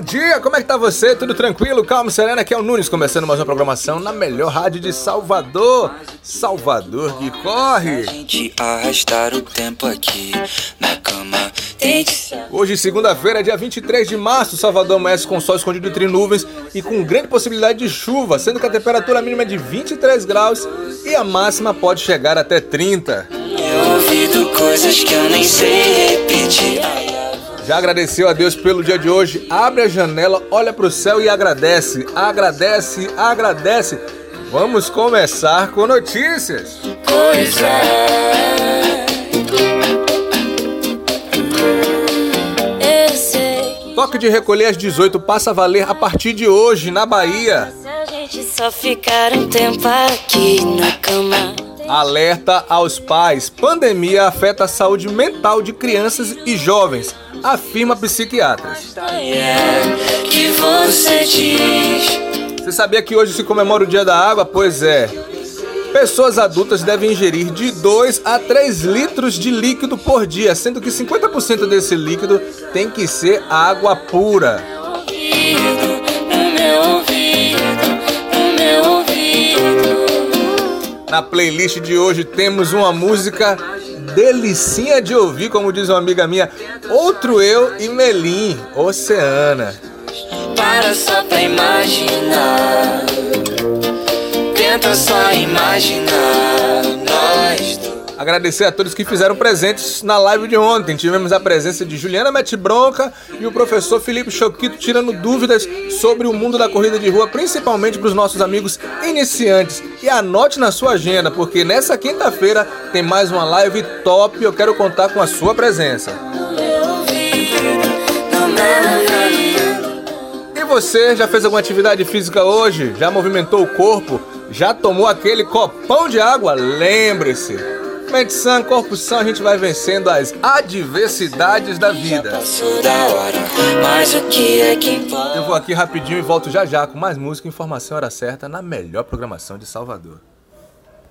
dia, como é que tá você? Tudo tranquilo? Calma, serena, aqui é o Nunes, começando mais uma programação na melhor rádio de Salvador. Salvador que corre. gente arrastar o tempo aqui na cama. Hoje, segunda-feira, dia 23 de março, Salvador amanhece com sol escondido entre nuvens e com grande possibilidade de chuva, sendo que a temperatura mínima é de 23 graus e a máxima pode chegar até 30. Eu ouvido coisas que eu nem sei repetir. Já agradeceu a Deus pelo dia de hoje? Abre a janela, olha para o céu e agradece. Agradece, agradece. Vamos começar com notícias. Pois é. Eu sei. Toque de recolher às 18 passa a valer a partir de hoje na Bahia. Se a gente só ficar um tempo aqui na cama. Alerta aos pais: pandemia afeta a saúde mental de crianças e jovens, afirma psiquiatras. Você sabia que hoje se comemora o Dia da Água? Pois é. Pessoas adultas devem ingerir de 2 a 3 litros de líquido por dia, sendo que 50% desse líquido tem que ser água pura. Ouvido, no meu ouvido, Na playlist de hoje temos uma música delicinha de ouvir, como diz uma amiga minha, Outro Eu e Melim, Oceana. Para só pra imaginar. Tenta só imaginar. Agradecer a todos que fizeram presentes na live de ontem. Tivemos a presença de Juliana Mete Bronca e o professor Felipe Choquito tirando dúvidas sobre o mundo da corrida de rua, principalmente para os nossos amigos iniciantes. E anote na sua agenda, porque nessa quinta-feira tem mais uma live top eu quero contar com a sua presença. E você já fez alguma atividade física hoje? Já movimentou o corpo? Já tomou aquele copão de água? Lembre-se! Sã, corpo sã, a gente vai vencendo as adversidades da vida. É? Eu vou aqui rapidinho e volto já já com mais música e informação hora certa na melhor programação de Salvador.